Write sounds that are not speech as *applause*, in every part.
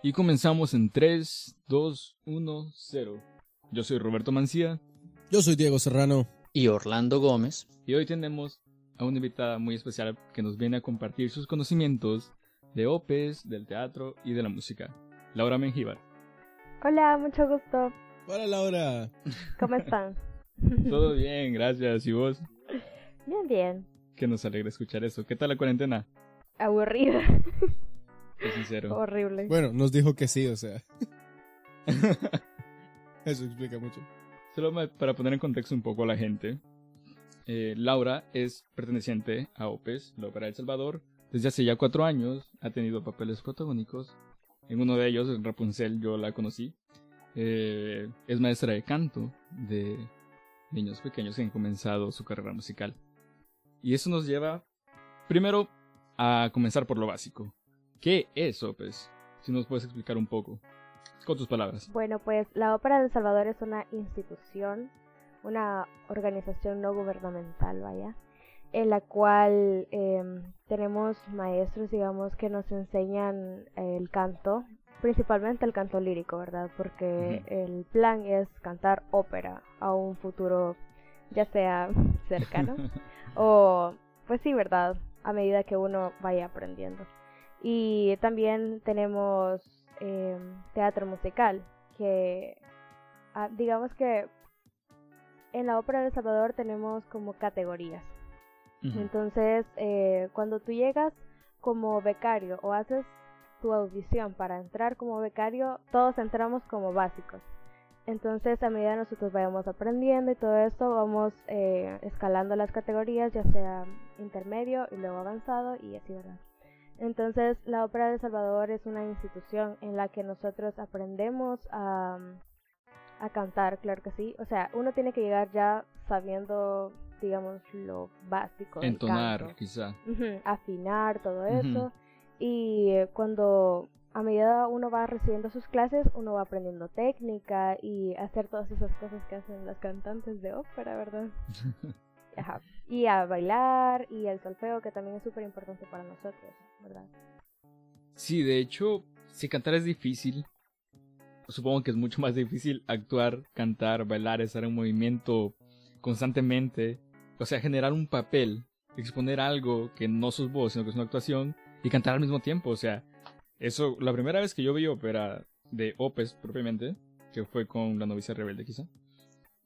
Y comenzamos en 3, 2, 1, 0. Yo soy Roberto Mancía. Yo soy Diego Serrano. Y Orlando Gómez. Y hoy tenemos a una invitada muy especial que nos viene a compartir sus conocimientos de OPES, del teatro y de la música. Laura Mengíbar. Hola, mucho gusto. Hola Laura. ¿Cómo están? *laughs* Todo bien, gracias. ¿Y vos? Bien, bien. Que nos alegra escuchar eso. ¿Qué tal la cuarentena? Aburrida. Sincero. Horrible. Bueno, nos dijo que sí, o sea. *laughs* Eso explica mucho. Solo para poner en contexto un poco a la gente, eh, Laura es perteneciente a OPES, la Ópera del Salvador. Desde hace ya cuatro años ha tenido papeles protagónicos. En uno de ellos, en Rapunzel, yo la conocí. Eh, es maestra de canto de niños pequeños que han comenzado su carrera musical. Y eso nos lleva, primero, a comenzar por lo básico. ¿Qué es OPES? Si nos puedes explicar un poco, con tus palabras. Bueno, pues la Ópera del Salvador es una institución, una organización no gubernamental, vaya, en la cual eh, tenemos maestros, digamos, que nos enseñan el canto, principalmente el canto lírico, ¿verdad? Porque el plan es cantar ópera a un futuro, ya sea cercano *laughs* o, pues sí, ¿verdad? A medida que uno vaya aprendiendo. Y también tenemos eh, teatro musical, que ah, digamos que en la ópera de El Salvador tenemos como categorías. Entonces, eh, cuando tú llegas como becario o haces tu audición para entrar como becario, todos entramos como básicos. Entonces, a medida que nosotros vayamos aprendiendo y todo esto, vamos eh, escalando las categorías, ya sea intermedio y luego avanzado y así, ¿verdad? Entonces, la Ópera de El Salvador es una institución en la que nosotros aprendemos a, a cantar, claro que sí. O sea, uno tiene que llegar ya sabiendo, digamos, lo básico. del Entonar, canto. quizá. Afinar, todo eso. Y eh, cuando a medida uno va recibiendo sus clases, uno va aprendiendo técnica y hacer todas esas cosas que hacen las cantantes de ópera, ¿verdad? *laughs* Ajá. Y a bailar y el solfeo, que también es súper importante para nosotros, ¿verdad? Sí, de hecho, si cantar es difícil, supongo que es mucho más difícil actuar, cantar, bailar, estar en movimiento constantemente. O sea, generar un papel, exponer algo que no sos vos, sino que es una actuación, y cantar al mismo tiempo. O sea, eso, la primera vez que yo vi ópera de Opes propiamente, que fue con La novicia rebelde quizá,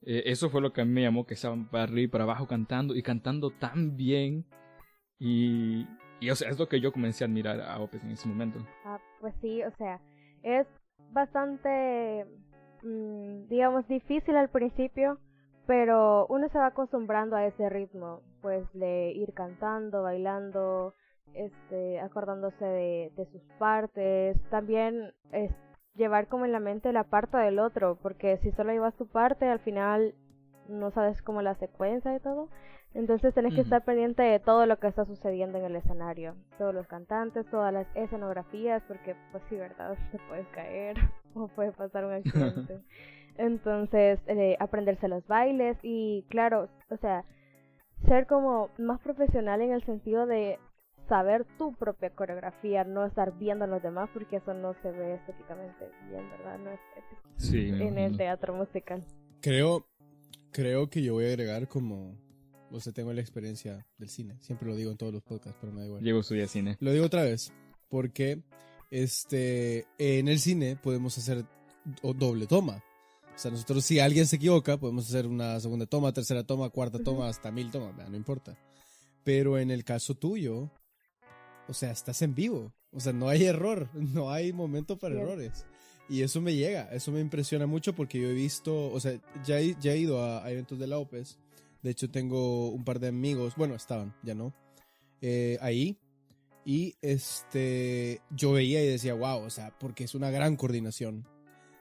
eh, eso fue lo que a mí me llamó, que estaban para arriba y para abajo cantando, y cantando tan bien. Y, y o sea, es lo que yo comencé a admirar a Opes en ese momento. Ah, pues sí, o sea, es bastante, mm, digamos, difícil al principio, pero uno se va acostumbrando a ese ritmo, pues de ir cantando, bailando, este, acordándose de, de sus partes, también es llevar como en la mente la parte del otro, porque si solo llevas tu parte, al final no sabes como la secuencia y todo. Entonces tenés que estar pendiente de todo lo que está sucediendo en el escenario, todos los cantantes, todas las escenografías, porque pues sí, verdad, *laughs* te puedes caer *laughs* o puede pasar un accidente. *laughs* Entonces, eh, aprenderse los bailes y claro, o sea, ser como más profesional en el sentido de saber tu propia coreografía, no estar viendo a los demás porque eso no se ve estéticamente bien, ¿verdad? No es ético Sí, en el teatro musical. Creo, creo que yo voy a agregar como, o sea, tengo la experiencia del cine. Siempre lo digo en todos los podcasts, pero me da igual. Llevo estudiar cine. Lo digo otra vez, porque este, en el cine podemos hacer do- doble toma. O sea, nosotros si alguien se equivoca, podemos hacer una segunda toma, tercera toma, cuarta toma, hasta mil tomas, no importa. Pero en el caso tuyo, o sea, estás en vivo. O sea, no hay error, *laughs* no hay momento para errores. Y eso me llega, eso me impresiona mucho porque yo he visto, o sea, ya he, ya he ido a, a eventos de la OPES. De hecho, tengo un par de amigos, bueno, estaban, ya no, eh, ahí. Y este, yo veía y decía, wow, o sea, porque es una gran coordinación.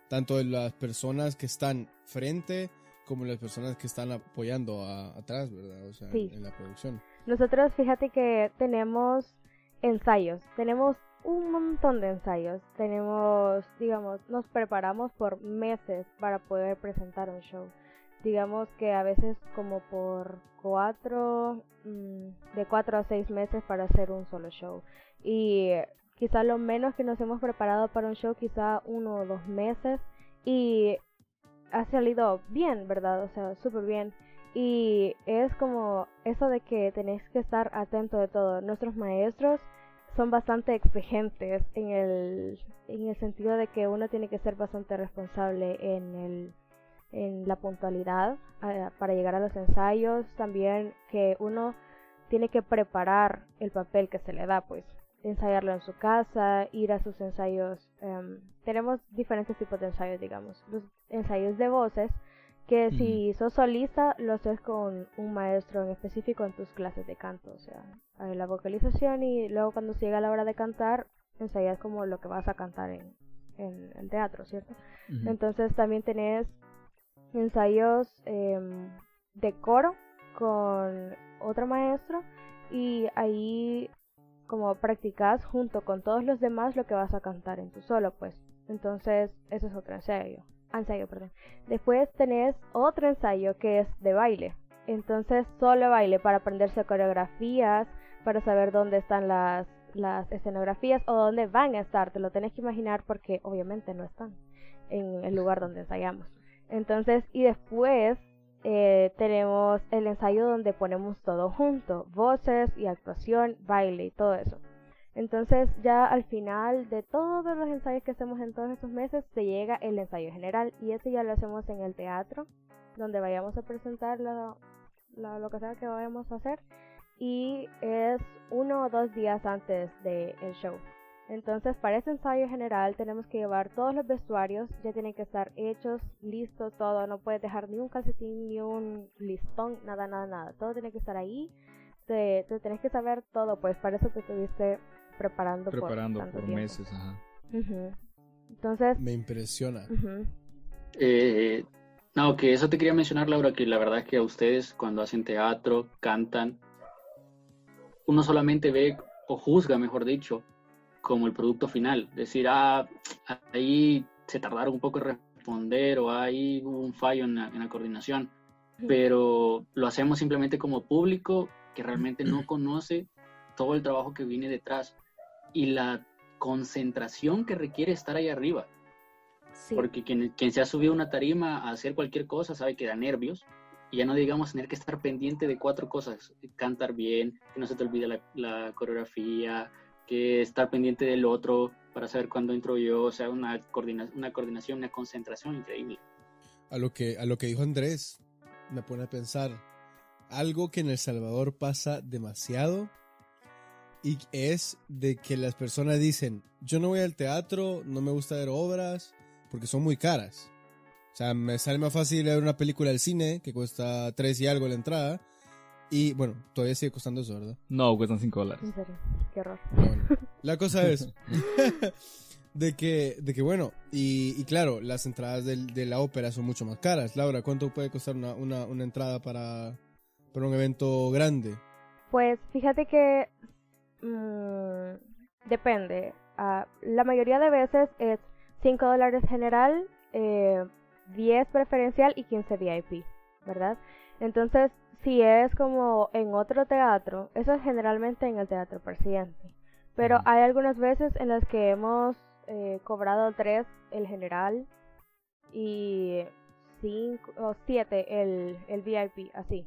Tanto de las personas que están frente como las personas que están apoyando a- atrás, ¿verdad? O sea, Sí. en la producción. Nosotros, fíjate que tenemos ensayos, tenemos un montón de ensayos, tenemos, digamos, nos preparamos por meses para poder presentar un show. Digamos que a veces como por cuatro, mm, de cuatro a seis meses para hacer un solo show. Y quizá lo menos que nos hemos preparado para un show, quizá uno o dos meses. Y ha salido bien, ¿verdad? O sea, súper bien. Y es como eso de que tenéis que estar atento de todo. Nuestros maestros son bastante exigentes en el, en el sentido de que uno tiene que ser bastante responsable en, el, en la puntualidad eh, para llegar a los ensayos. También que uno tiene que preparar el papel que se le da, pues ensayarlo en su casa, ir a sus ensayos. Em, tenemos diferentes tipos de ensayos, digamos. Los ensayos de voces, que si sos solista, lo haces con un maestro en específico en tus clases de canto, o sea, la vocalización y luego cuando llega la hora de cantar, ensayas como lo que vas a cantar en, en el teatro, ¿cierto? Entonces también tenés ensayos em, de coro con otro maestro y ahí como practicas junto con todos los demás lo que vas a cantar en tu solo, pues. Entonces, ese es otro ensayo. Ensayo, perdón. Después tenés otro ensayo que es de baile. Entonces, solo baile para aprenderse coreografías, para saber dónde están las, las escenografías o dónde van a estar. Te lo tenés que imaginar porque obviamente no están en el lugar donde ensayamos. Entonces, y después eh, tenemos el ensayo donde ponemos todo junto, voces y actuación, baile y todo eso. Entonces ya al final de todos los ensayos que hacemos en todos estos meses se llega el ensayo general y ese ya lo hacemos en el teatro donde vayamos a presentar lo, lo que sea que vayamos a hacer y es uno o dos días antes del show. Entonces, para ese ensayo general tenemos que llevar todos los vestuarios, ya tienen que estar hechos, listos, todo, no puedes dejar ni un calcetín, ni un listón, nada, nada, nada, todo tiene que estar ahí, te, te tenés que saber todo, pues para eso te estuviste preparando, preparando por, meses, ajá. Entonces... Me impresiona. eh, no, que eso te quería mencionar, Laura, que la verdad es que a ustedes cuando hacen teatro, cantan, uno solamente ve o juzga, mejor dicho, como el producto final. Decir, ah, ahí se tardaron un poco en responder o hay un fallo en la, coordinación. Pero lo hacemos simplemente como público que realmente no conoce todo el trabajo que viene detrás y la concentración que requiere estar ahí arriba. Porque quien, quien, se ha subido a una tarima a hacer cualquier cosa sabe que da nervios. Y ya no digamos tener que estar pendiente de cuatro cosas. Cantar bien, que no se te olvide la, la coreografía, que estar pendiente del otro para saber cuándo entro yo, o sea, una, coordinación, una coordinación, una concentración increíble. A lo, que, a lo que dijo Andrés, me pone a pensar, algo que en El Salvador pasa demasiado y es de que las personas dicen, yo no voy al teatro, no me gusta ver obras porque son muy caras. O sea, me sale más fácil ver una película del cine que cuesta tres y algo la entrada y bueno, todavía sigue costando eso, ¿verdad? No, cuestan 5 dólares. En serio, qué horror. La cosa es *laughs* de que, de que bueno, y, claro, las entradas de, la ópera son mucho más caras. Laura, ¿cuánto puede costar una, una, una entrada para, para, un evento grande? Pues fíjate que mmm, depende. Uh, la mayoría de veces es 5 dólares general, eh, 10 preferencial y 15 VIP, ¿verdad? Entonces, si es como en otro teatro, eso es generalmente en el teatro presidente. Pero hay algunas veces en las que hemos eh, cobrado tres el general y cinco o siete el, el VIP, así.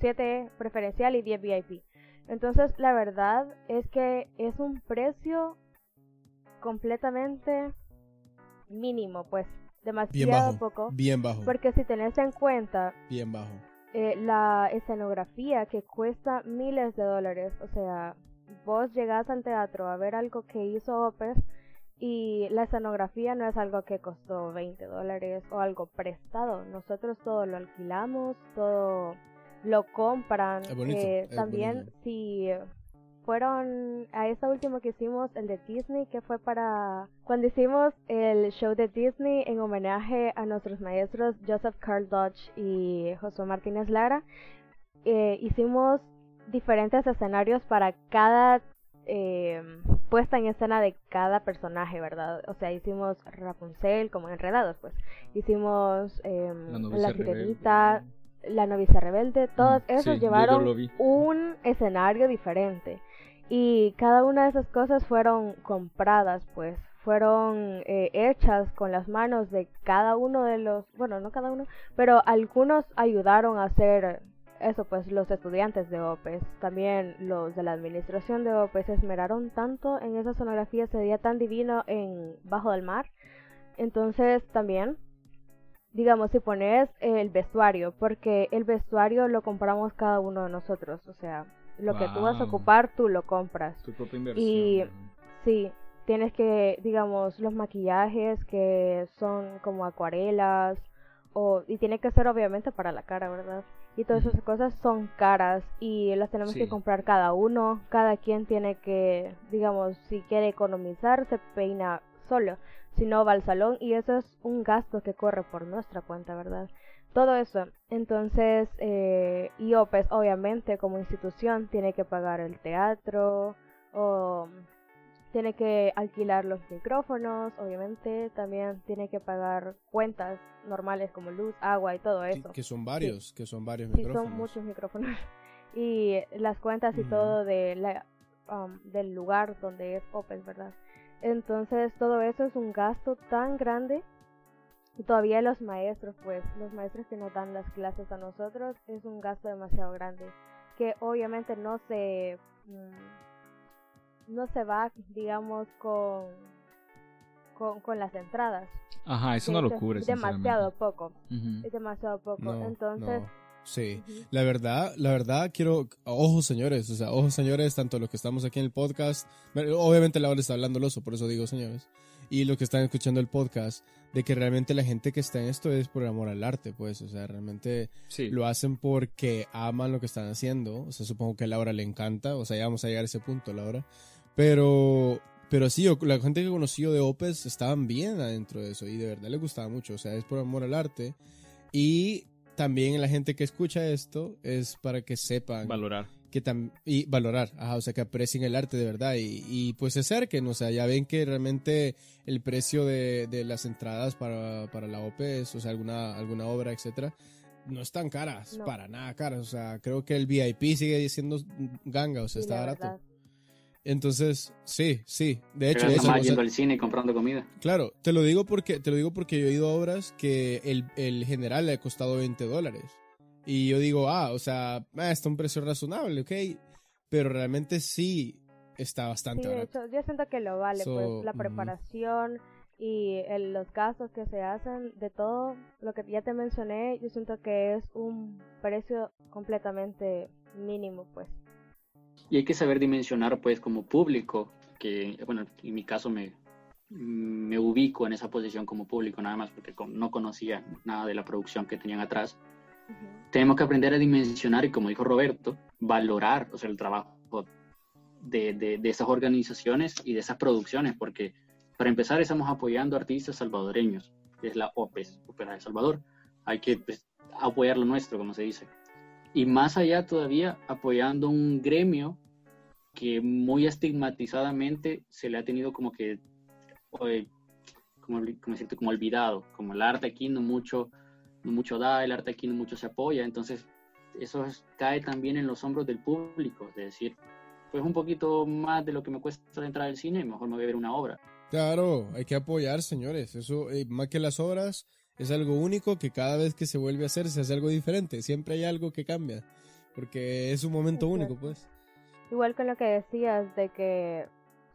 Siete preferencial y diez VIP. Entonces la verdad es que es un precio completamente mínimo, pues demasiado poco. Bien bajo. Porque si tenés en cuenta bien bajo eh, la escenografía que cuesta miles de dólares. O sea, vos llegás al teatro a ver algo que hizo Opes y la escenografía no es algo que costó 20 dólares o algo prestado. Nosotros todo lo alquilamos, todo lo compran. Eh, también si fueron a esta última que hicimos, el de Disney, que fue para cuando hicimos el show de Disney en homenaje a nuestros maestros Joseph Carl Dodge y Josué Martínez Lara. Eh, hicimos diferentes escenarios para cada eh, puesta en escena de cada personaje, ¿verdad? O sea, hicimos Rapunzel como enredados, pues. Hicimos eh, La Sirenita, La Novicia Rebelde, todos esos llevaron un escenario diferente. Y cada una de esas cosas fueron compradas, pues, fueron eh, hechas con las manos de cada uno de los, bueno, no cada uno, pero algunos ayudaron a hacer eso, pues los estudiantes de OPES, también los de la administración de OPES se esmeraron tanto en esa sonografía, se veía tan divino en Bajo del Mar. Entonces también, digamos, si pones el vestuario, porque el vestuario lo compramos cada uno de nosotros, o sea, lo que tú vas a ocupar, tú lo compras. Tu propia inversión. Y sí, tienes que, digamos, los maquillajes que son como acuarelas, o, y tiene que ser obviamente para la cara, ¿verdad? Y todas esas cosas son caras y las tenemos que comprar cada uno. Cada quien tiene que, digamos, si quiere economizar, se peina solo. Si no, va al salón y eso es un gasto que corre por nuestra cuenta, ¿verdad? Todo eso. Entonces, eh, IOPES, obviamente, como institución, tiene que pagar el teatro o tiene que alquilar los micrófonos, obviamente, también tiene que pagar cuentas normales como luz, agua y todo eso. que son varios, que son varios sí, micrófonos. son muchos micrófonos. *laughs* Y las cuentas y todo de la, um, del lugar donde es Open, ¿verdad? Entonces todo eso es un gasto tan grande. Y todavía los maestros, pues, los maestros que nos dan las clases a nosotros, es un gasto demasiado grande. Que obviamente no se... Mm, no se va, digamos, con, con, las entradas. Ajá, es una locura. Es demasiado poco. Es demasiado poco. Entonces... Sí, la verdad, la verdad quiero, ojos señores, o sea, ojos señores, tanto los que estamos aquí en el podcast, obviamente Laura está hablando oso, por eso digo señores, y los que están escuchando el podcast, de que realmente la gente que está en esto es por amor al arte, pues, o sea, realmente lo hacen porque aman lo que están haciendo, o sea, supongo que a Laura le encanta, o sea, ya vamos a llegar a ese punto, Laura, pero, pero sí, la gente que he conocido de Opes estaban bien adentro de eso y de verdad les gustaba mucho. O sea, es por amor al arte. Y también la gente que escucha esto es para que sepan. Valorar. Que y valorar, o sea, que aprecien el arte de verdad y, y, pues se acerquen, o sea, ya ven que realmente el precio de, de las entradas para, para la OPES, o sea, alguna, alguna obra, etcétera, no están caras, para nada caras, o sea, creo que el VIP sigue siendo ganga, o sea, está barato. Entonces, sí, sí. De hecho, eso, yendo al cine y comprando comida. Claro, te lo digo porque te lo digo porque yo he ido a obras que el, el general le ha costado 20 dólares. Y yo digo, ah, o sea, ah, está un precio razonable, ok. Pero realmente sí está bastante sí, de Hecho, yo siento que lo vale, pues la preparación y el, los gastos que se hacen, de todo lo que ya te mencioné, yo siento que es un precio completamente mínimo, pues. Y hay que saber dimensionar, pues, como público, que, bueno, en mi caso me, me ubico en esa posición como público, nada más porque no conocía nada de la producción que tenían atrás. Tenemos que aprender a dimensionar y, como dijo Roberto, valorar o sea, el trabajo de, de, de, esas organizaciones y de esas producciones, porque para empezar estamos apoyando artistas salvadoreños, que es la OPES, Ópera de Salvador. Hay que pues, apoyar lo nuestro, como se dice y más allá todavía apoyando un gremio que muy estigmatizadamente se le ha tenido como que, como, como olvidado, como el arte aquí no mucho, no mucho da, el arte aquí no mucho se apoya, entonces eso cae también en los hombros del público, es decir, pues un poquito más de lo que me cuesta entrar al cine, mejor me voy a ver una obra. Claro, hay que apoyar, señores, eso, eh, más que las obras, es algo único que cada vez que se vuelve a hacer se hace algo diferente. Siempre hay algo que cambia. Porque es un momento único, pues. Igual con lo que decías de que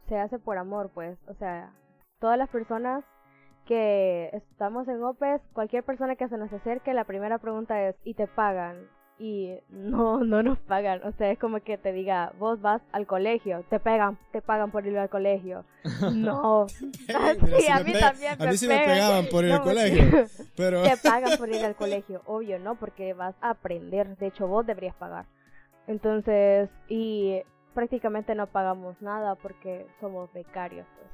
se hace por amor, pues. O sea, todas las personas que estamos en OPES, cualquier persona que se nos acerque, la primera pregunta es, ¿y te pagan? Y *laughs* no, no nos pagan. O sea, es como que te diga, vos vas al colegio, te pegan, te pagan por ir al colegio. No. *laughs* *laughs* sí, a mí también me A mí sí me pegaban por ir al colegio. Pero... Te pagan por ir al colegio, obvio, ¿no? Porque vas a aprender. De hecho, vos deberías pagar. Entonces, y prácticamente no pagamos nada porque somos becarios, pues.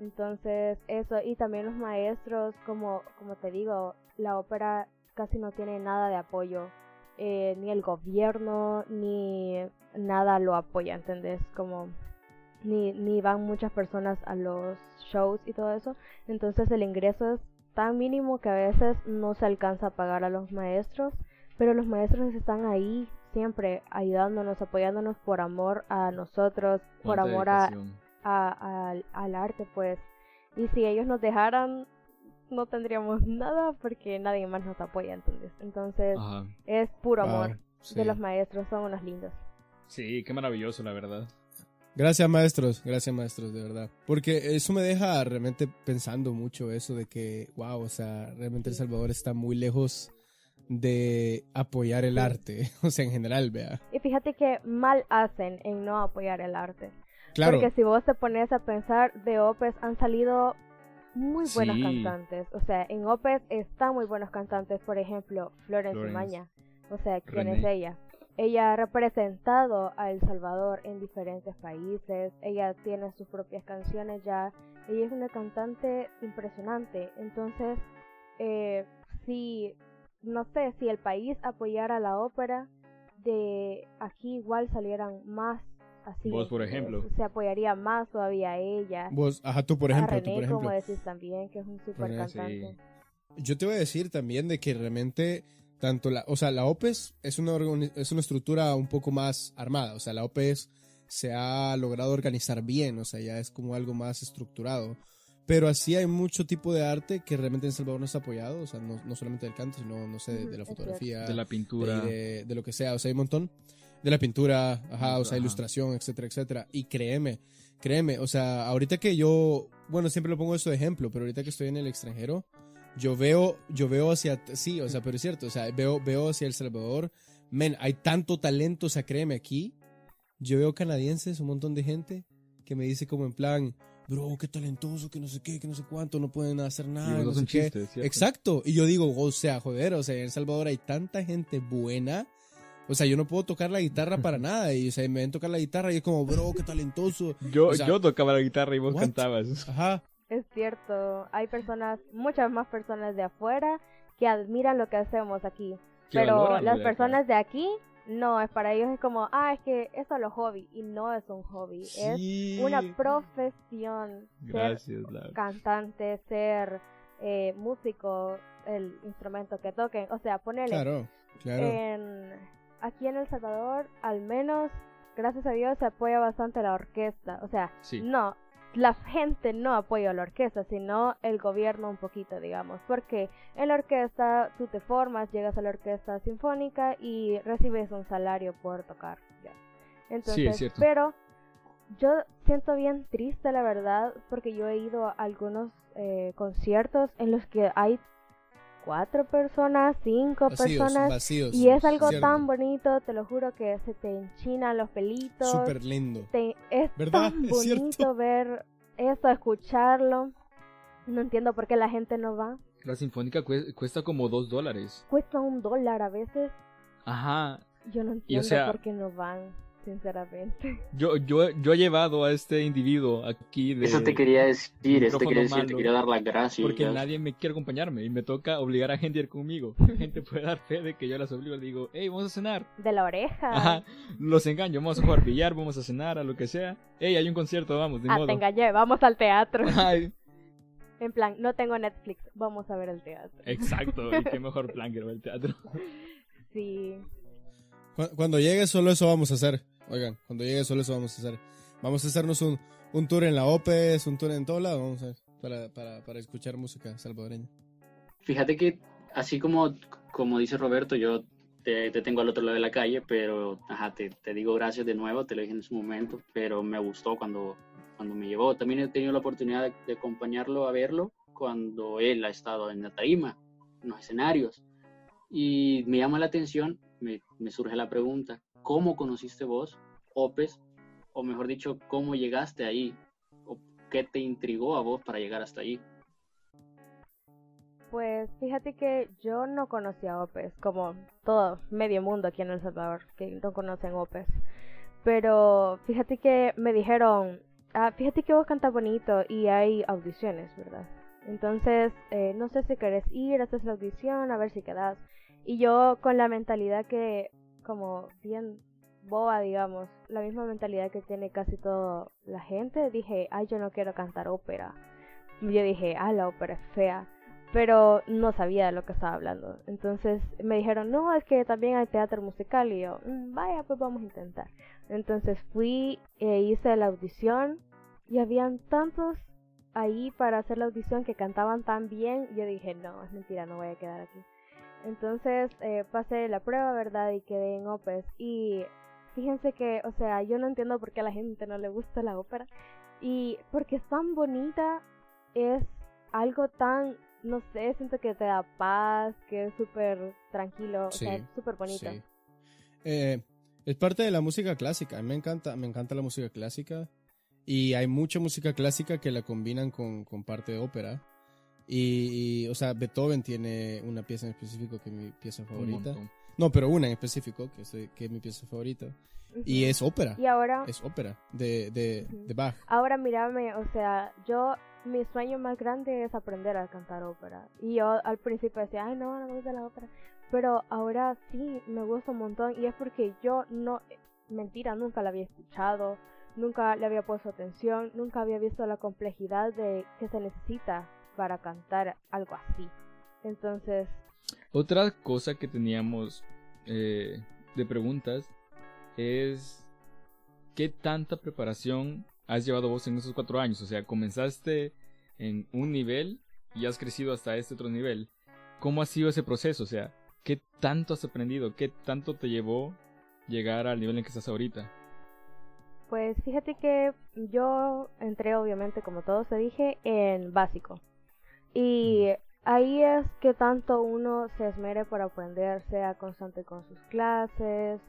Entonces, eso, y también los maestros, como, como te digo, la ópera casi no tiene nada de apoyo eh, ni el gobierno ni nada lo apoya, ¿entendés? Como ni, ni van muchas personas a los shows y todo eso, entonces el ingreso es tan mínimo que a veces no se alcanza a pagar a los maestros, pero los maestros están ahí siempre ayudándonos, apoyándonos por amor a nosotros, por amor a, a- al- al arte, pues. Y si ellos nos dejaran, no tendríamos *laughs* nada porque nadie más nos apoya, entonces. Entonces, Ajá. es puro amor sí. de los maestros, son unos lindos. Sí, qué maravilloso, la verdad. Gracias maestros, gracias maestros, de verdad. Porque eso me deja realmente pensando mucho eso de que, wow, o sea, realmente El Salvador está muy lejos de apoyar el arte, *laughs* o sea, en general, vea. Y fíjate que mal hacen en no apoyar el arte. Claro, Porque si vos te pones a pensar, de Opes han salido muy buenos Sí. cantantes. O sea, en Opes están muy buenos cantantes. Por ejemplo, Florence Florence. Maña. O sea, ¿quién René. es ella? Ella ha representado a El Salvador en diferentes países. Ella tiene sus propias canciones ya. Ella es una cantante impresionante. Entonces, eh, si, no sé, si el país apoyara la ópera, de aquí igual salieran más así. Vos, por eh, ejemplo. Se apoyaría más todavía a ella. vos, ajá, tú por ejemplo, a tú René, por ejemplo. como decís también, que es un super René, cantante. Yo te voy a decir también de que realmente tanto la, o sea, la OPES es una es una estructura un poco más armada, o sea, la OPES se ha logrado organizar bien, o sea, ya es como algo más estructurado. Pero así hay mucho tipo de arte que realmente en Salvador no está apoyado, o sea, no, no solamente del canto, sino, no sé, de, de la es fotografía, De la pintura. de, de- de lo que sea, o sea, hay un montón. De la pintura, ajá, o sea, Ajá. ilustración, etcétera, etcétera. Y créeme, créeme, o sea, ahorita que yo, bueno, siempre lo pongo eso de ejemplo, pero ahorita que estoy en el extranjero, yo veo, yo veo hacia, sí, o sea, pero es cierto, o sea, veo, veo hacia El Salvador, men, hay tanto talento, o sea, créeme, aquí, yo veo canadienses, un montón de gente que me dice como en plan, bro, qué talentoso, que no sé qué, que no sé cuánto, no pueden hacer Y nada, vos no sos sé. Exacto. Y yo digo, o sea, joder, o sea, en El Salvador hay tanta gente buena. O sea, yo no puedo tocar la guitarra para nada. Y, o sea, me ven tocar la guitarra y es como, bro, qué talentoso. Yo, O sea, yo tocaba la guitarra y vos what? cantabas. Ajá. Es cierto, hay personas, muchas más personas de afuera que admiran lo que hacemos aquí. Que pero las personas de aquí, no, es para ellos es como, ah, es que es solo hobby. Y no es un hobby, Sí. es una profesión. Ser Gracias, Laura. cantante, ser eh, músico, el instrumento que toquen. O sea, ponerle Claro, claro. en, aquí en El Salvador, al menos, gracias a Dios, se apoya bastante la orquesta. O sea, Sí. no, la gente no apoya a la orquesta, sino el gobierno un poquito, digamos. Porque en la orquesta tú te formas, llegas a la orquesta sinfónica y recibes un salario por tocar. ya. Entonces, cierto. pero yo siento bien triste, la verdad, porque yo he ido a algunos eh, conciertos en los que hay cuatro personas, cinco vacíos, personas. vacíos. Y es algo cierto. tan bonito, te lo juro que se te enchinan los pelitos. Súper lindo. Te- es ¿Verdad? tan bonito ver eso, escucharlo. No entiendo por qué la gente no va. La sinfónica cue- cuesta como dos dólares. Cuesta un dólar a veces. Ajá. Yo no entiendo sea- por qué no van, sinceramente. *laughs* Yo, yo, yo he llevado a este individuo aquí de... Eso te quería decir, eso te quería decir, te malo. quería dar las gracias. Porque nadie me quiere acompañarme y me toca obligar a gente a ir conmigo. *laughs* La gente puede dar fe de que yo las obligo. Le digo, hey, vamos a cenar. De la oreja. Ajá. Los engaño. Vamos a jugar billar, vamos a cenar, a lo que sea. Hey, hay un concierto, vamos, de Ah, modo. te engañé, vamos al teatro. *laughs* Ay, En plan, no tengo Netflix, vamos a ver el teatro. exacto. Y qué mejor plan que ir al teatro. Sí. Cu- Cuando llegue solo eso vamos a hacer. Oigan, cuando llegue solo eso vamos a hacer. Vamos a hacernos un, un tour en la OPES, un tour en todo lado, vamos a ver, para, para, para escuchar música salvadoreña. Fíjate que así como, como dice Roberto, yo te, te tengo al otro lado de la calle, pero ajá, te, te digo gracias de nuevo, te lo dije en su momento, pero me gustó cuando, cuando me llevó. También he tenido la oportunidad de, de acompañarlo a verlo cuando él ha estado en la tarima, en los escenarios. Y me llama la atención, me, me surge la pregunta, ¿cómo conociste vos Opes? O mejor dicho, ¿cómo llegaste ahí? ¿O qué te intrigó a vos para llegar hasta ahí? Pues fíjate que yo no conocía a Opes, como todo medio mundo aquí en El Salvador, que no conocen Opes. Pero fíjate que me dijeron, ah, fíjate que vos cantas bonito y hay audiciones, ¿verdad? Entonces, eh, no sé si querés ir, haces la audición, a ver si quedas. Y yo con la mentalidad que, como bien boba, digamos, la misma mentalidad que tiene casi toda la gente, dije, ay, yo no quiero cantar ópera. Yo dije, ah, la ópera es fea. pero no sabía de lo que estaba hablando. Entonces me dijeron, no, es que también hay teatro musical y yo, "Mm, vaya, pues vamos a intentar. Entonces fui e hice la audición y habían tantos ahí para hacer la audición que cantaban tan bien. Yo dije, no, es mentira, no voy a quedar aquí. Entonces eh, pasé la prueba, ¿verdad? Y quedé en OPES. Y fíjense que, o sea, yo no entiendo por qué a la gente no le gusta la ópera. Y porque es tan bonita, es algo tan, no sé, siento que te da paz, que es súper tranquilo, o sea, súper bonita. Sí. Eh, es parte de la música clásica. A mí me encanta, me encanta la música clásica. Y hay mucha música clásica que la combinan con, con parte de ópera. Y, y, o sea, Beethoven tiene una pieza en específico que es mi pieza favorita. No, pero una en específico que, soy- que es mi pieza favorita. Y es ópera. Y ahora, Es ópera de, de, Bach. ahora mírame, o sea, yo, mi sueño más grande es aprender a cantar ópera. Y yo al principio decía, ay, no, no me gusta la ópera. Pero ahora sí, me gusta un montón. Y es porque yo no, mentira, nunca la había escuchado, nunca le había puesto atención, nunca había visto la complejidad de que se necesita para cantar algo así. Entonces, Otra cosa que teníamos eh, de preguntas es ¿qué tanta preparación has llevado vos en esos cuatro años? O sea, comenzaste en un nivel y has crecido hasta este otro nivel. ¿Cómo ha sido ese proceso? O sea, ¿qué tanto has aprendido? ¿Qué tanto te llevó llegar al nivel en que estás ahorita? Pues fíjate que yo entré obviamente como todos te dije en básico y ahí es que tanto uno se esmere por aprender, sea constante con sus clases,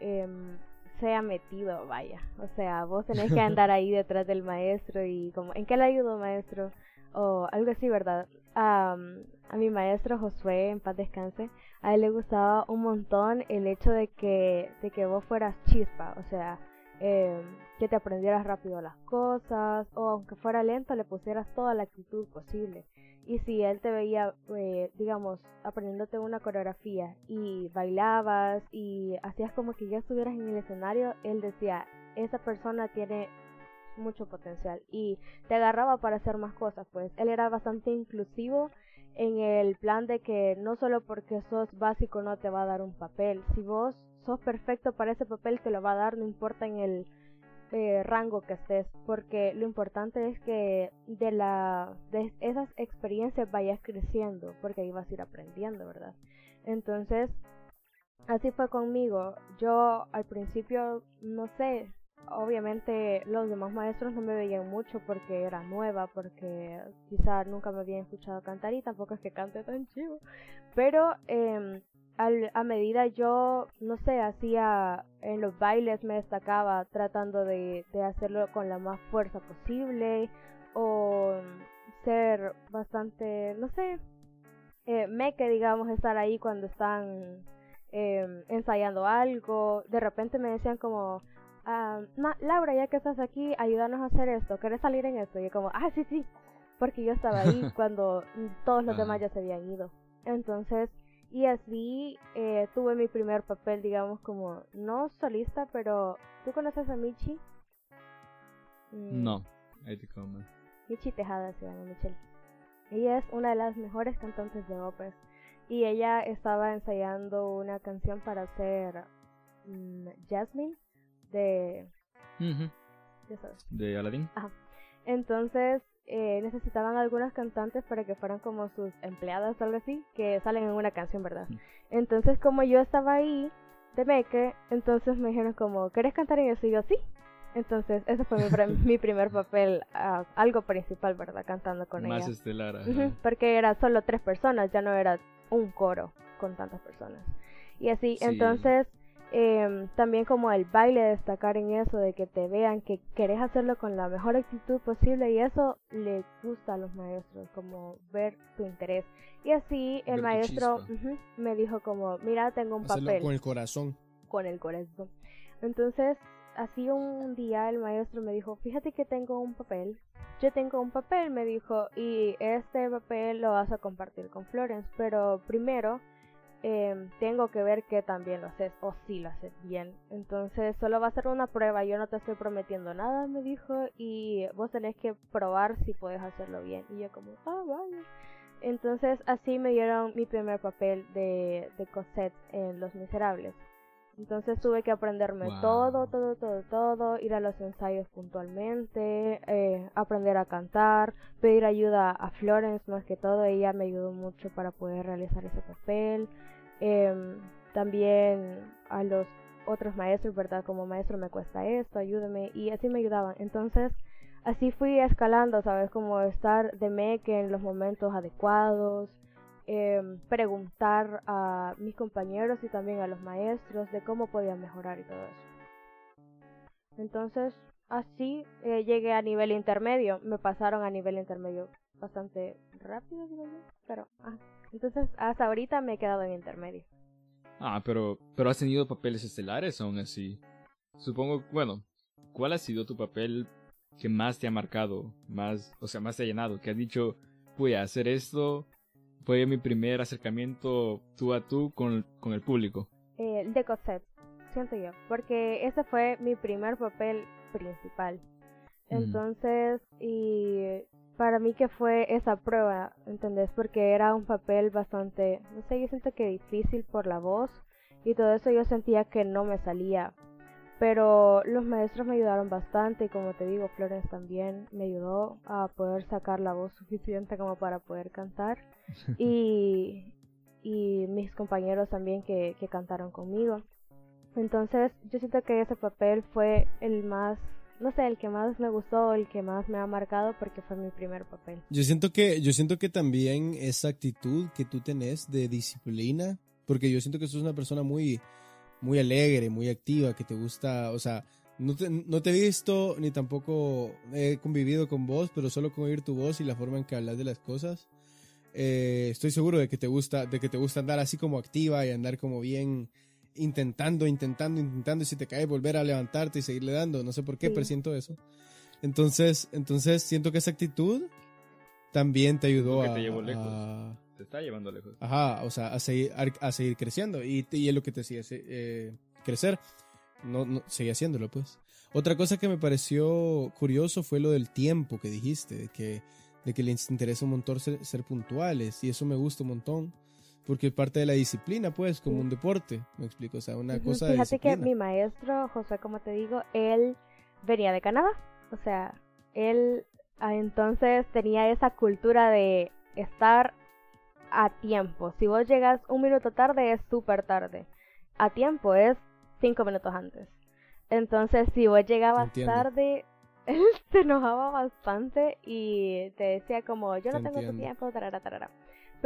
em, sea metido, vaya, o sea, vos tenés que andar ahí *laughs* detrás del maestro y como, ¿en qué le ayudo maestro? O algo así, ¿verdad? Am, a mi maestro Josué, en paz descanse, a él le gustaba un montón el hecho de que, de que vos fueras chispa, o sea, eh, que te aprendieras rápido las cosas o aunque fuera lento le pusieras toda la actitud posible. Y si él te veía, eh, digamos, aprendiéndote una coreografía y bailabas y hacías como que ya estuvieras en el escenario, él decía, esa persona tiene mucho potencial y te agarraba para hacer más cosas, pues él era bastante inclusivo en el plan de que no solo porque sos básico no te va a dar un papel, si vos sos perfecto para ese papel te lo va a dar, no importa en el eh, rango que estés, porque lo importante es que de la de esas experiencias vayas creciendo, porque ahí vas a ir aprendiendo, ¿verdad? Entonces, así fue conmigo. Yo al principio, no sé, obviamente los demás maestros no me veían mucho porque era nueva, porque quizá nunca me habían escuchado cantar y tampoco es que cante tan chivo. Pero eh, al, a medida yo, no sé, hacía en los bailes me destacaba tratando de, de hacerlo con la más fuerza posible o ser bastante, no sé, eh, meque, digamos, estar ahí cuando están eh, ensayando algo. De repente me decían como, ah, "Ma- Laura, ya que estás aquí, ayúdanos a hacer esto, ¿querés salir en esto? Y yo como, ah, sí, sí, porque yo estaba ahí *laughs* cuando todos los demás ya se habían ido. Entonces, y así eh, tuve mi primer papel, digamos, como, no solista, pero ¿tú conoces a Michi? Mm, No, ahí te como. Michi Tejada se llama Michelle. Ella es una de las mejores cantantes de óperas. Y ella estaba ensayando una canción para hacer mm, Jasmine de... Ya sabes. De Aladdin. Entonces eh, necesitaban algunas cantantes para que fueran como sus empleadas o algo así, que salen en una canción, ¿verdad? Entonces como yo estaba ahí de Meque, entonces me dijeron como, ¿querés cantar en eso? Y yo, sí. Entonces ese fue mi, *laughs* mi primer papel, ah, algo principal, ¿verdad? Cantando con Más ella. estelar. ajá. Ujú, porque era solo tres personas, ya no era un coro con tantas personas. Y así, Sí. entonces, em, también como el baile, destacar en eso, de que te vean que querés hacerlo con la mejor actitud posible y eso le gusta a los maestros, como ver tu interés. Y así el maestro me dijo como, mira, tengo un Hacerlo papel con el corazón. con el corazón. Entonces, así un día el maestro me dijo, fíjate que tengo un papel. Yo tengo un papel, me dijo, y este papel lo vas a compartir con Florence, pero primero em, tengo que ver que también lo haces, o si lo haces bien. Entonces, solo va a ser una prueba, yo no te estoy prometiendo nada, me dijo, y vos tenés que probar si puedes hacerlo bien. Y yo como, ah, vale. Entonces así me dieron mi primer papel de, de Cosette en Los Miserables. Entonces tuve que aprenderme todo, todo, todo, todo, ir a los ensayos puntualmente, eh, aprender a cantar, pedir ayuda a Florence más que todo, ella me ayudó mucho para poder realizar ese papel. Em, también a los otros maestros, ¿verdad? Como maestro me cuesta esto, ayúdame, y así me ayudaban. Entonces, así fui escalando, ¿sabes? Como estar de meque en los momentos adecuados, Em, preguntar a mis compañeros y también a los maestros de cómo podían mejorar y todo eso. Entonces, así eh, llegué a nivel intermedio. Me pasaron a nivel intermedio bastante rápido, digo yo. Pero, ah, entonces hasta ahorita me he quedado en intermedio. Ah, pero, pero has tenido papeles estelares aún así. Supongo, bueno, ¿cuál ha sido tu papel que más te ha marcado? Más, o sea, más te ha llenado. Que has dicho, voy a hacer esto fue mi primer acercamiento tú a tú con, con el público. Eh, de Cosette, siento yo, porque ese fue mi primer papel principal. Entonces, y para mí que fue esa prueba, ¿entendés? Porque era un papel bastante, no sé, yo siento que difícil por la voz y todo eso yo sentía que no me salía pero los maestros me ayudaron bastante, como te digo, Florence también me ayudó a poder sacar la voz suficiente como para poder cantar. *laughs* y, y mis compañeros también que, que cantaron conmigo. Entonces yo siento que ese papel fue el más no sé, el que más me gustó, el que más me ha marcado porque fue mi primer papel. Yo siento que, yo siento que también esa actitud que tú tenés de disciplina, porque yo siento que sos una persona muy, muy alegre, muy activa, que te gusta, o sea, no te, no te he visto ni tampoco he convivido con vos, pero solo con oír tu voz y la forma en que hablas de las cosas, eh, estoy seguro de que te gusta, de que te gusta andar así como activa y andar como bien intentando, intentando, intentando y si te caes volver a levantarte y seguirle dando, no sé por qué, pero siento eso. Entonces, entonces siento que esa actitud también te ayudó a, a, te está llevando lejos. Ajá, o sea, a seguir, a, seguir creciendo. Y, y, es lo que te sigue eh, crecer. No, no, sigue haciéndolo, pues. Otra cosa que me pareció curioso fue lo del tiempo que dijiste, de que, de que les interesa un montón ser, puntuales. Y eso me gusta un montón. Porque es parte de la disciplina, pues, como un deporte. Me explico, o sea, una cosa Fíjate que mi maestro, José, como te digo, él venía de Canadá. O sea, él ah, entonces tenía esa cultura de estar a tiempo. Si vos llegas un minuto tarde es súper tarde. A tiempo es cinco minutos antes. Entonces, si vos llegabas tarde, *laughs* él se enojaba bastante y te decía como, yo no tengo tu tiempo, tarara, tarara.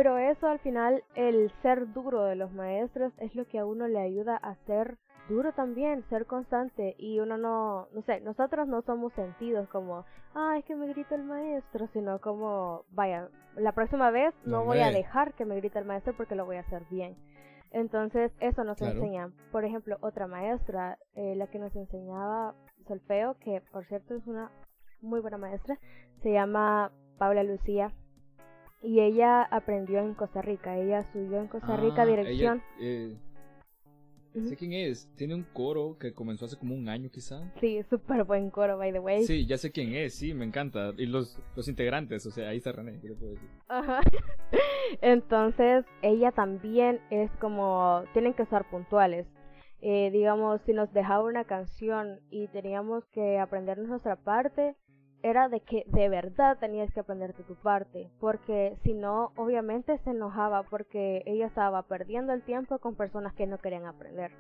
Pero eso al final, el ser duro de los maestros es lo que a uno le ayuda a ser duro también, ser constante y uno no, no sé, nosotros no somos sentidos como, ah, es que me grita el maestro, sino como, vaya, la próxima vez no, voy a dejar que me grite el maestro porque lo voy a hacer bien. Entonces, eso nos enseña. Por ejemplo, otra maestra, eh, la que nos enseñaba solfeo, que por cierto es una muy buena maestra, se llama Paula Lucía. Y ella aprendió en Costa Rica. Ella subió en Costa Rica ah, dirección. Eh, Sé quién es. Tiene un coro que comenzó hace como un año quizá. Sí, súper buen coro, by the way. Sí, ya sé quién es, sí, me encanta. Y los, los integrantes, o sea, ahí está René, ¿qué puedo decir? Ajá. *laughs* Entonces, ella también es como, tienen que estar puntuales. Eh, digamos, si nos dejaba una canción y teníamos que aprendernos nuestra parte, era de que de verdad tenías que aprenderte tu parte, porque si no, obviamente se enojaba porque ella estaba perdiendo el tiempo con personas que no querían aprender.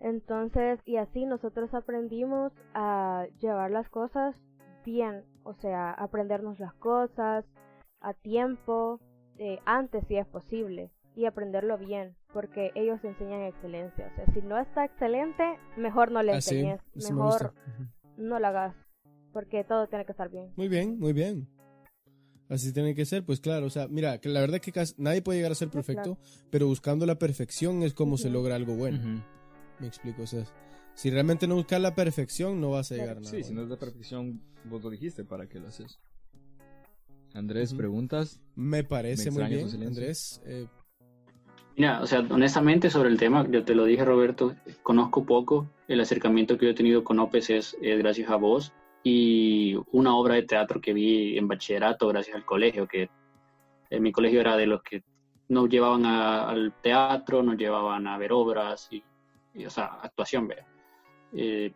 Entonces, y así nosotros aprendimos a llevar las cosas bien, o sea, aprendernos las cosas a tiempo, eh, antes si es posible, y aprenderlo bien, porque ellos enseñan excelencia. O sea, si no está excelente, mejor no le ah, enseñes, mejor no lo hagas porque todo tiene que estar bien. Muy bien, muy bien. Así tiene que ser, pues claro, o sea, mira, que la verdad es que nadie puede llegar a ser perfecto, pero buscando la perfección es como se logra algo bueno. Me explico, o sea, si realmente no buscas la perfección no vas a llegar a nada. Sí, si no es la perfección, vos lo dijiste, ¿para qué lo haces? Andrés, ¿preguntas? Me parece muy bien, Andrés. Eh... Mira, o sea, honestamente sobre el tema, yo te lo dije Roberto, conozco poco, el acercamiento que yo he tenido con Opes es gracias a vos y una obra de teatro que vi en bachillerato gracias al colegio, que En mi colegio era de los que nos llevaban al teatro, nos llevaban a ver obras y, o sea, actuación. Eh,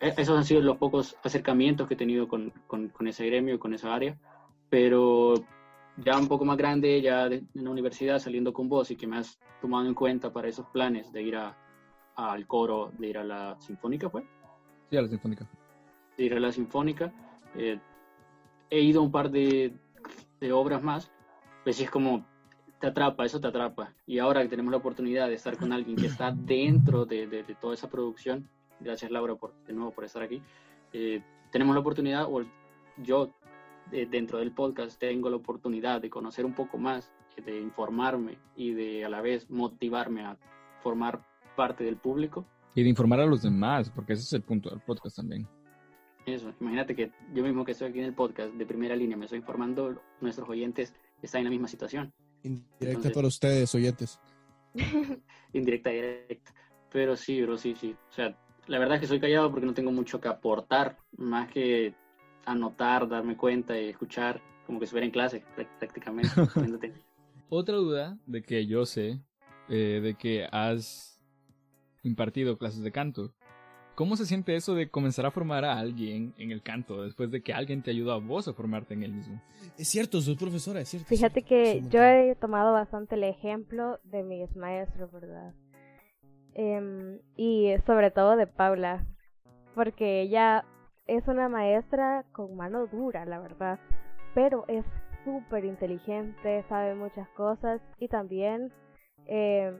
e, esos han sido los pocos acercamientos que he tenido con, con, con, ese gremio, con esa área, pero ya un poco más grande, ya en la universidad, saliendo con vos y que me has tomado en cuenta para esos planes de ir a, al coro, de ir a la sinfónica, ¿fue? Sí, a la sinfónica. De ir a la sinfónica. Eh, he ido a un par de, de obras más, pues es como te atrapa, eso te atrapa. Y ahora que tenemos la oportunidad de estar con alguien que está dentro de, de, toda esa producción, gracias Laura por, de nuevo por estar aquí, eh, tenemos la oportunidad, o yo dentro del podcast tengo la oportunidad de conocer un poco más, de informarme y de a la vez motivarme a formar parte del público. Y de informar a los demás, porque ese es el punto del podcast también. Eso, imagínate que yo mismo que estoy aquí en el podcast de primera línea me estoy informando, nuestros oyentes están en la misma situación. Indirecta para ustedes, oyentes. *laughs* indirecta, directa. Pero sí, bro, sí, sí. O sea, la verdad es que soy callado porque no tengo mucho que aportar, más que anotar, darme cuenta y escuchar, como que estuviera en clase, prácticamente. *laughs* Otra duda de que yo sé, eh, de que has impartido clases de canto. ¿Cómo se siente eso de comenzar a formar a alguien en el canto después de que alguien te ayudó a vos a formarte en él mismo? Es cierto, sos profesora, es cierto. Fíjate que yo he tomado bastante el ejemplo de mis maestros, ¿verdad? Em, y sobre todo de Paula, porque ella es una maestra con mano dura, la verdad, pero es súper inteligente, sabe muchas cosas y también eh,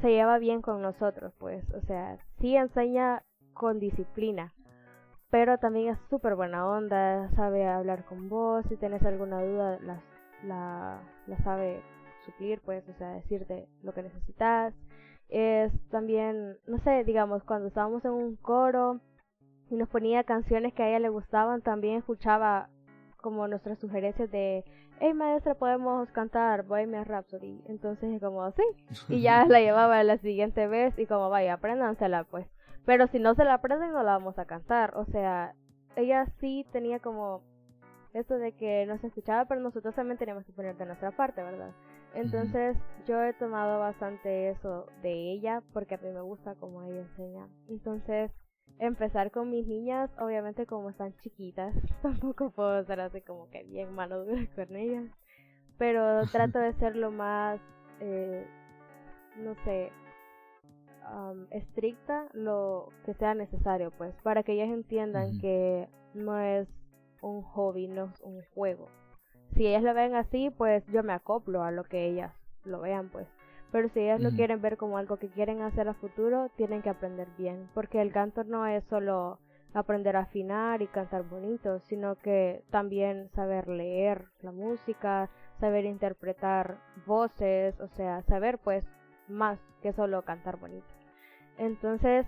se lleva bien con nosotros, pues, o sea, sí enseña con disciplina, pero también es súper buena onda, sabe hablar con vos, si tienes alguna duda la, la, la sabe suplir, pues, o sea, decirte lo que necesitas. Es también, no sé, digamos, cuando estábamos en un coro, y nos ponía canciones que a ella le gustaban, también escuchaba como nuestras sugerencias de, hey maestra, podemos cantar Bohemian Rhapsody. Entonces como, sí, *laughs* y ya la llevaba la siguiente vez y como, vaya, apréndansela pues. Pero si no se la aprenden, no la vamos a cantar. O sea, ella sí tenía como eso de que nos escuchaba, pero nosotros también teníamos que poner de nuestra parte, ¿verdad? Entonces yo he tomado bastante eso de ella porque a mí me gusta como ella enseña. Entonces empezar con mis niñas, obviamente como están chiquitas, *laughs* tampoco puedo ser así como que bien mano dura *laughs* con ellas, pero *laughs* trato de ser lo más, eh, no sé, estricta lo que sea necesario, pues, para que ellas entiendan que no es un hobby, no es un juego. Si ellas lo ven así, pues yo me acoplo a lo que ellas lo vean, pues. Pero si ellas lo quieren ver como algo que quieren hacer a futuro, tienen que aprender bien, porque el canto no es solo aprender a afinar y cantar bonito, sino que también saber leer la música, saber interpretar voces, o sea, saber pues más que solo cantar bonito. Entonces,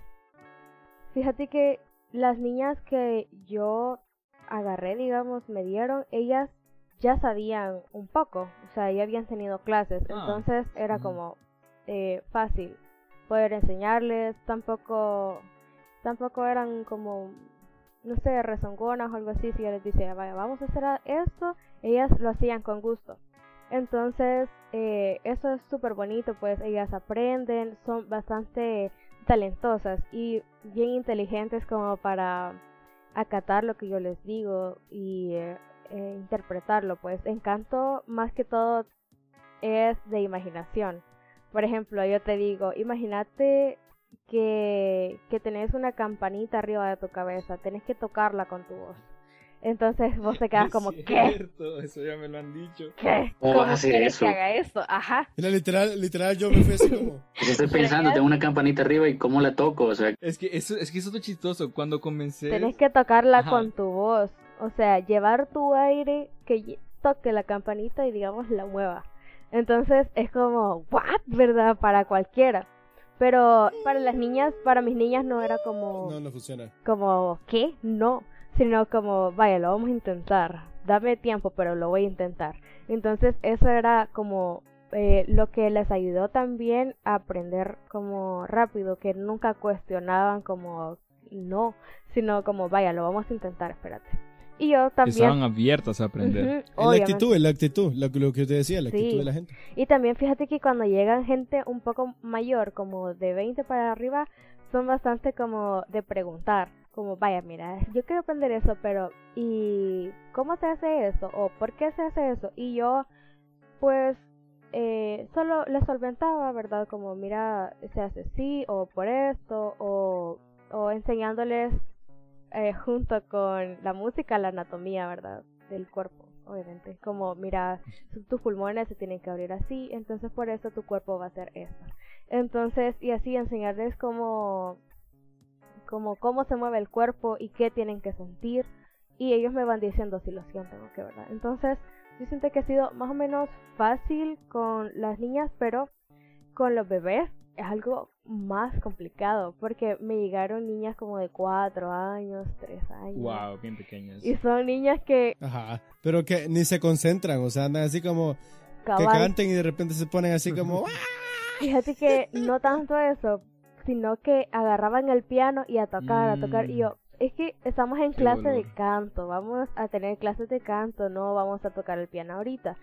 fíjate que las niñas que yo agarré, digamos, me dieron, ellas ya sabían un poco, o sea, ya habían tenido clases, ah, entonces era como eh, fácil poder enseñarles, tampoco, tampoco eran como, no sé, rezongonas o algo así, si yo les decía, vaya, vamos a hacer esto, ellas lo hacían con gusto. Entonces, eh, eso es súper bonito, pues ellas aprenden, son bastante talentosas y bien inteligentes como para acatar lo que yo les digo y eh, eh, interpretarlo, pues encanto más que todo es de imaginación. Por ejemplo, yo te digo, imagínate que, que tenés una campanita arriba de tu cabeza, tenés que tocarla con tu voz. Entonces *laughs* vos te quedas como, ¿qué? Eso ya me lo han dicho. ¿Qué? ¿Cómo, vas a hacer eso? que haga eso? Ajá. literal, literal, yo me fui así como. *laughs* estoy pensando, tengo una campanita arriba y cómo la toco, o sea. Es que eso, es que eso es chistoso. Cuando comencé. Tenés que tocarla con tu voz. O sea, llevar tu aire que toque la campanita y digamos la mueva. Entonces es como, ¿what? ¿Verdad? Para cualquiera. Pero para las niñas, para mis niñas no era como... No, no funciona. Como, ¿qué? No. Sino como, vaya, lo vamos a intentar. Dame tiempo, pero lo voy a intentar. Entonces eso era como eh, lo que les ayudó también a aprender como rápido, que nunca cuestionaban como no, sino como, vaya, lo vamos a intentar, espérate. Y yo también. Estaban abiertas a aprender. Es la actitud, la actitud, lo, que- lo que te decía, la Sí. actitud de la gente. Y también fíjate que cuando llegan gente un poco mayor, como de 20 para arriba, son bastante como de preguntar, como vaya, mira, yo quiero aprender eso, pero ¿y cómo se hace eso? ¿O por qué se hace eso? Y yo, pues, eh, solo les solventaba, ¿verdad? Como, mira, se hace así, o por esto, o, o enseñándoles eh, junto con la música la anatomía, ¿verdad? Del cuerpo, obviamente. Como, mira, tus pulmones se tienen que abrir así, entonces por eso tu cuerpo va a hacer esto. Entonces, y así enseñarles cómo, como cómo se mueve el cuerpo y qué tienen que sentir. Y ellos me van diciendo si lo sienten o qué, ¿verdad? Entonces, yo siento que ha sido más o menos fácil con las niñas, pero con los bebés es algo más complicado, porque me llegaron niñas como de 4 años, 3 años. Wow, bien pequeñas. Y son niñas que Ajá. Pero que ni se concentran, o sea, andan así como que canten y de repente se ponen así como... *laughs* "Ah". Fíjate que no tanto eso, sino que agarraban el piano y a tocar, a tocar. Y yo, es que estamos en Qué clase de canto, vamos a tener clases de canto, no vamos a tocar el piano ahorita.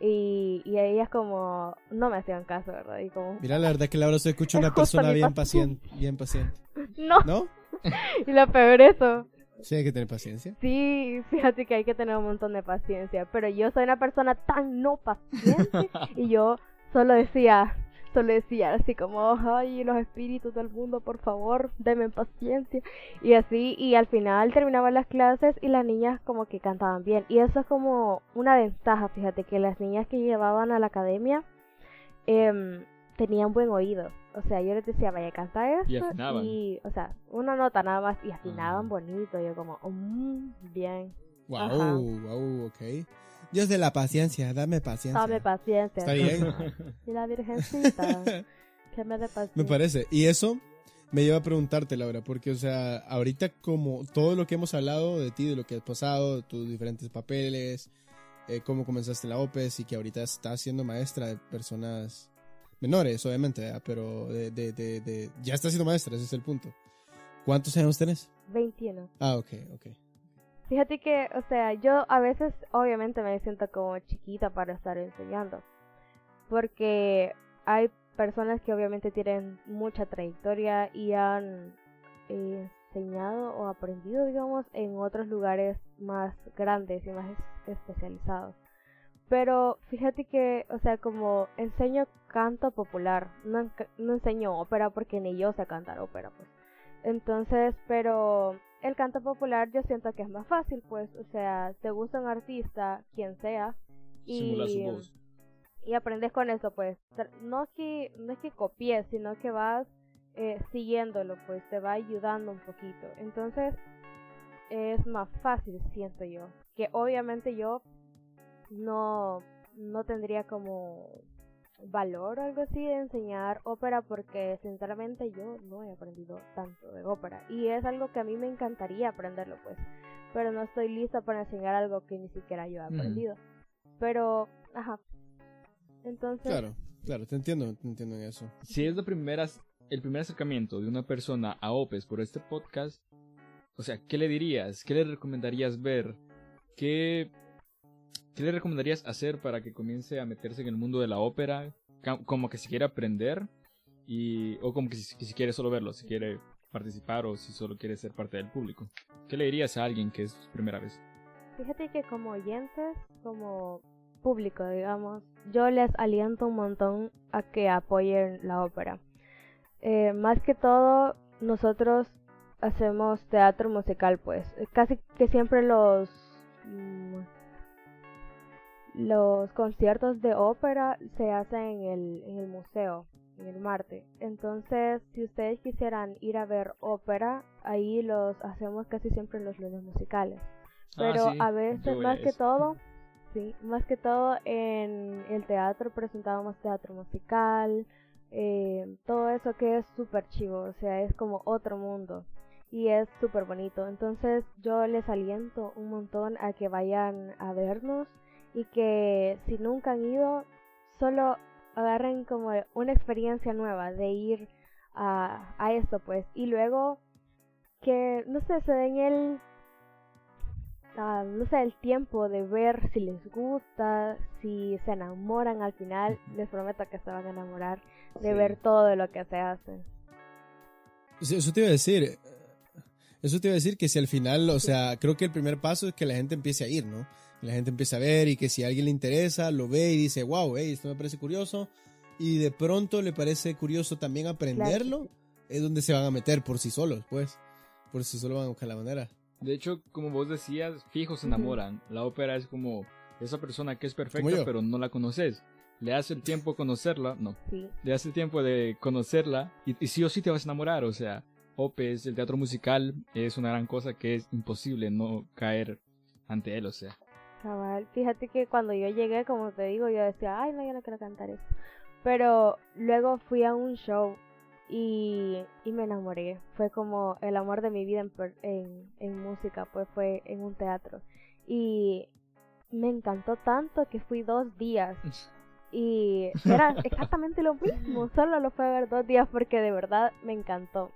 Y, y ellas como no me hacían caso, ¿verdad? Y como, Mira, la verdad que Laura se escucha Es una *laughs* persona bien paciente, bien paciente. no, ¿No? *laughs* y lo peor eso. Sí, hay que tener paciencia. Sí, fíjate que hay que tener un montón de paciencia, pero yo soy una persona tan no paciente *laughs* y yo solo decía, solo decía así como, ay, los espíritus del mundo, por favor, denme paciencia. Y así, y al final terminaban las clases y las niñas como que cantaban bien. Y eso es como una ventaja, fíjate, que las niñas que llevaban a la academia em, tenían buen oído. O sea, yo les decía, vaya, canta esto. Y afinaban. y, o sea, una nota nada más y afinaban Ah. bonito. Yo como, "Mm, bien. Wow, Ajá. wow, ok. Dios de la paciencia, dame paciencia. Dame paciencia. Está bien. *laughs* Y la virgencita, *laughs* que me dé paciencia. Me parece. Y eso me lleva a preguntarte, Laura, porque, o sea, ahorita como todo lo que hemos hablado de ti, de lo que has pasado, de tus diferentes papeles, eh, cómo comenzaste en la OPES y que ahorita estás siendo maestra de personas menores, obviamente, ¿verdad? pero de, de, de, de- ya estás siendo maestra, ese es el punto. ¿Cuántos años tenés? 21. Ah, ok, ok. Fíjate que, o sea, yo a veces obviamente me siento como chiquita para estar enseñando. Porque hay personas que obviamente tienen mucha trayectoria y han enseñado o aprendido, digamos, en otros lugares más grandes y más es- especializados. Pero fíjate que, o sea, como enseño canto popular, no, no enseño ópera porque ni yo sé cantar ópera, pues. Entonces, pero el canto popular yo siento que es más fácil, pues, o sea, te gusta un artista, quien sea, y, Simula su voz. y aprendes con eso, pues, no es que, no es que copies, sino que vas eh, siguiéndolo, pues, te va ayudando un poquito. Entonces, es más fácil, siento yo, que obviamente yo no, no tendría como valor o algo así de enseñar ópera porque sinceramente yo no he aprendido tanto de ópera y es algo que a mí me encantaría aprenderlo pues pero no estoy lista para enseñar algo que ni siquiera yo he aprendido pero ajá entonces Claro, claro, te entiendo, te entiendo en eso. Si es la primera, el primer acercamiento de una persona a OPES por este podcast, o sea, ¿qué le dirías? ¿Qué le recomendarías ver? ¿Qué, qué le recomendarías hacer para que comience a meterse en el mundo de la ópera? Como que si quiere aprender y, o como que si, quiere solo verlo, si quiere participar o si solo quiere ser parte del público. ¿Qué le dirías a alguien que es su primera vez? Fíjate que como oyentes, como público, digamos, yo les aliento un montón a que apoyen la ópera. Eh, más que todo, nosotros hacemos teatro musical, pues. Casi que siempre los mm, los conciertos de ópera se hacen en el, en el museo, en el Marte. Entonces, si ustedes quisieran ir a ver ópera, ahí los hacemos casi siempre en los lunes musicales pero Ah, sí, a veces más que todo *laughs* sí más que todo en el teatro presentábamos teatro musical eh, todo eso que es súper chivo o sea es como otro mundo y es súper bonito. Entonces yo les aliento un montón a que vayan a vernos y que si nunca han ido solo agarren como una experiencia nueva de ir a, a esto pues y luego que no sé se den el ah, no sé, el tiempo de ver si les gusta, si se enamoran al final, les prometo que se van a enamorar de Sí. ver todo lo que se hace. Eso te iba a decir. Eso te iba a decir que si al final, o sea, creo que el primer paso es que la gente empiece a ir, ¿no? La gente empieza a ver y que si a alguien le interesa, lo ve y dice, wow, hey, esto me parece curioso. Y de pronto le parece curioso también aprenderlo, es donde se van a meter por sí solos, pues. Por sí solos van a buscar la manera. De hecho, como vos decías, fijos se enamoran. La ópera es como esa persona que es perfecta, pero no la conoces. Le das el tiempo conocerla, no. Sí, Le das el tiempo de conocerla y, y sí o sí te vas a enamorar. O sea, Opes, el teatro musical, es una gran cosa que es imposible no caer ante él, o sea. Cabal. Fíjate que cuando yo llegué, como te digo, yo decía, ay, no, yo no quiero cantar eso. Pero luego fui a un show y, y me enamoré. Fue como el amor de mi vida en, en, en música, pues fue en un teatro. Y me encantó tanto que fui dos días. Y era *laughs* exactamente lo mismo, solo lo fue a ver dos días porque de verdad me encantó.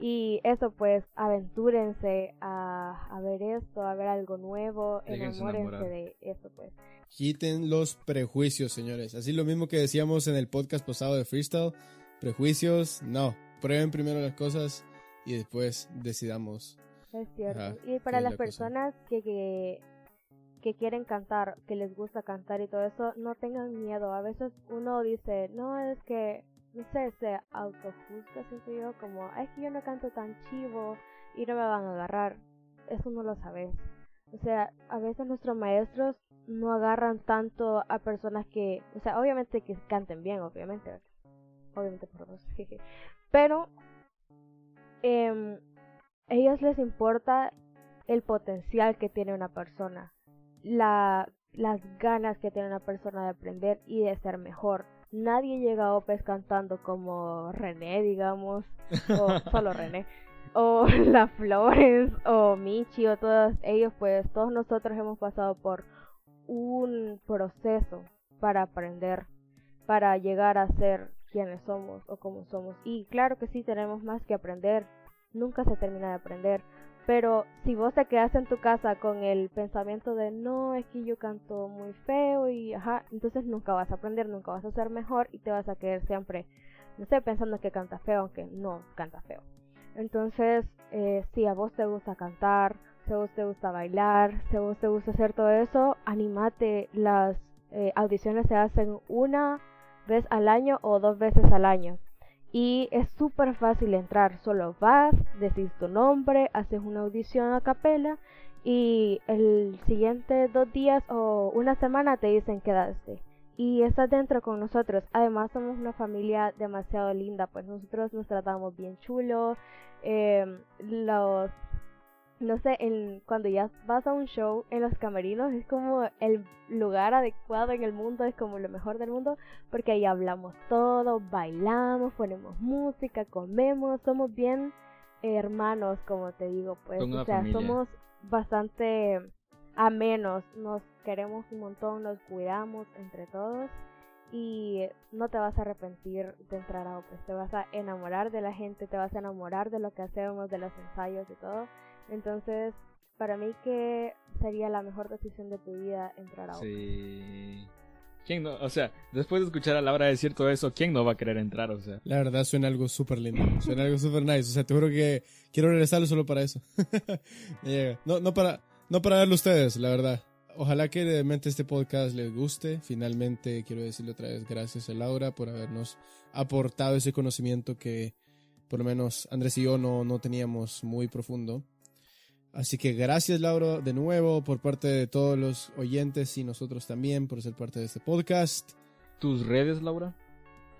Y eso pues, aventúrense a, a ver esto, a ver algo nuevo, Déjense enamórense enamorar. de eso pues. Quiten los prejuicios, señores. Así lo mismo que decíamos en el podcast pasado de Freestyle. Prejuicios, no. Prueben primero las cosas y después decidamos. Es cierto. Ajá, y para las la personas que, que, que quieren cantar, que les gusta cantar y todo eso, no tengan miedo. A veces uno dice, no, es que, no sé, se autojuzga, siento yo, como, "Ay, es que yo no canto tan chivo y no me van a agarrar. Eso no lo sabes. O sea, a veces nuestros maestros no agarran tanto a personas que, o sea, obviamente que canten bien, obviamente. Obviamente por dos. *laughs* Pero em, ellos les importa el potencial que tiene una persona, la, las ganas que tiene una persona de aprender y de ser mejor. Nadie llega a Opes cantando como René, digamos, o *laughs* solo René, o *laughs* La Flores, o Michi, o todos ellos, pues todos nosotros hemos pasado por un proceso para aprender, para llegar a ser quienes somos o como somos. Y claro que sí tenemos más que aprender, nunca se termina de aprender. Pero si vos te quedas en tu casa con el pensamiento de no, es que yo canto muy feo y ajá, entonces nunca vas a aprender, nunca vas a ser mejor y te vas a quedar siempre, no sé, pensando que canta feo, aunque no canta feo. Entonces, eh, si a vos te gusta cantar, si a vos te gusta bailar, si a vos te gusta hacer todo eso, animate. Las eh, audiciones se hacen una vez al año o dos veces al año. Y es súper fácil entrar, solo vas, decís tu nombre, haces una audición a capela y el siguiente dos días o una semana te dicen quedaste. Y estás dentro con nosotros. Además somos una familia demasiado linda, pues nosotros nos tratamos bien chulo. Eh, los no sé, en, cuando ya vas a un show en los camerinos es como el lugar adecuado en el mundo, es como lo mejor del mundo, porque ahí hablamos todo, bailamos, ponemos música, comemos, somos bien hermanos, como te digo, pues, Son o sea, familia. somos bastante amenos, nos queremos un montón, nos cuidamos entre todos y no te vas a arrepentir de entrar a Opus, te vas a enamorar de la gente, te vas a enamorar de lo que hacemos, de los ensayos y todo. Entonces, para mí que sería la mejor decisión de tu vida entrar a Opus. Sí. ¿Quién no? O sea, después de escuchar a Laura decir todo eso, ¿quién no va a querer entrar? O sea, La verdad suena algo súper lindo. Suena algo súper nice. O sea, te juro que quiero regresarlo solo para eso. *laughs* Me llega. No, no para, no para verlo a ustedes, la verdad. Ojalá que realmente este podcast les guste. Finalmente, quiero decirle otra vez gracias a Laura por habernos aportado ese conocimiento que por lo menos Andrés y yo no, no teníamos muy profundo. Así que gracias Laura de nuevo por parte de todos los oyentes y nosotros también por ser parte de este podcast. ¿tus redes, Laura?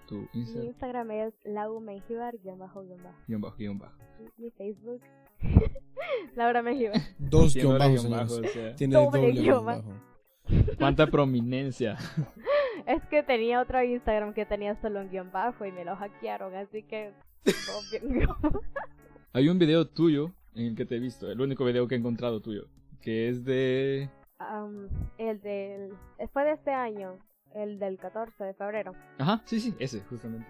Tu Mi Instagram, Instagram es laumenjivar, guion bajo, guion bajo. guion bajo, guion bajo. Mi Facebook, *laughs* Laura Menjivar. Dos guion bajos, guion bajo, o sea, Tiene Doble doble guion guion bajo. *laughs* cuánta prominencia. *laughs* Es que tenía otro Instagram que tenía solo un guion bajo y me lo hackearon, así que... Hay un video tuyo en el que te he visto, el único video que he encontrado tuyo, que es de... Am, el del... Fue de este año, el del 14 de febrero. Ajá, sí, sí, ese, justamente.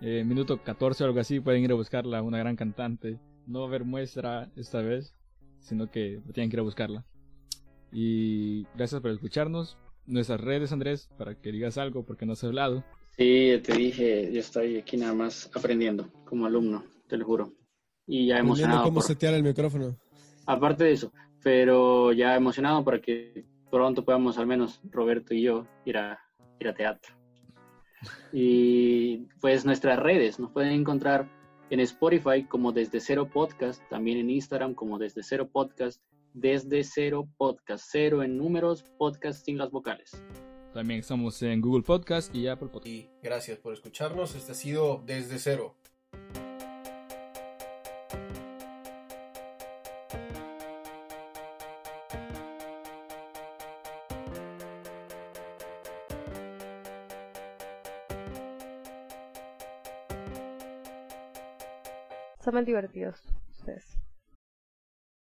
Eh, minuto 14 o algo así, pueden ir a buscarla, una gran cantante. No va a haber muestra esta vez, sino que tienen que ir a buscarla. Y gracias por escucharnos. Nuestras redes, Andrés, para que digas algo, porque no has hablado. Sí, te dije, yo estoy aquí nada más aprendiendo como alumno, te lo juro. Y ya emocionado. cómo por- setear el micrófono. Aparte de eso, pero ya emocionado para que pronto podamos, al menos Roberto y yo, ir a, ir a teatro. Y pues nuestras redes nos pueden encontrar en Spotify como Desde Cero Podcast, también en Instagram como Desde Cero Podcast, Desde Cero Podcast, cero en números, podcast sin las vocales. También estamos en Google Podcast y Apple Podcast. Y gracias por escucharnos. Este ha sido Desde Cero. Muy divertidos ustedes.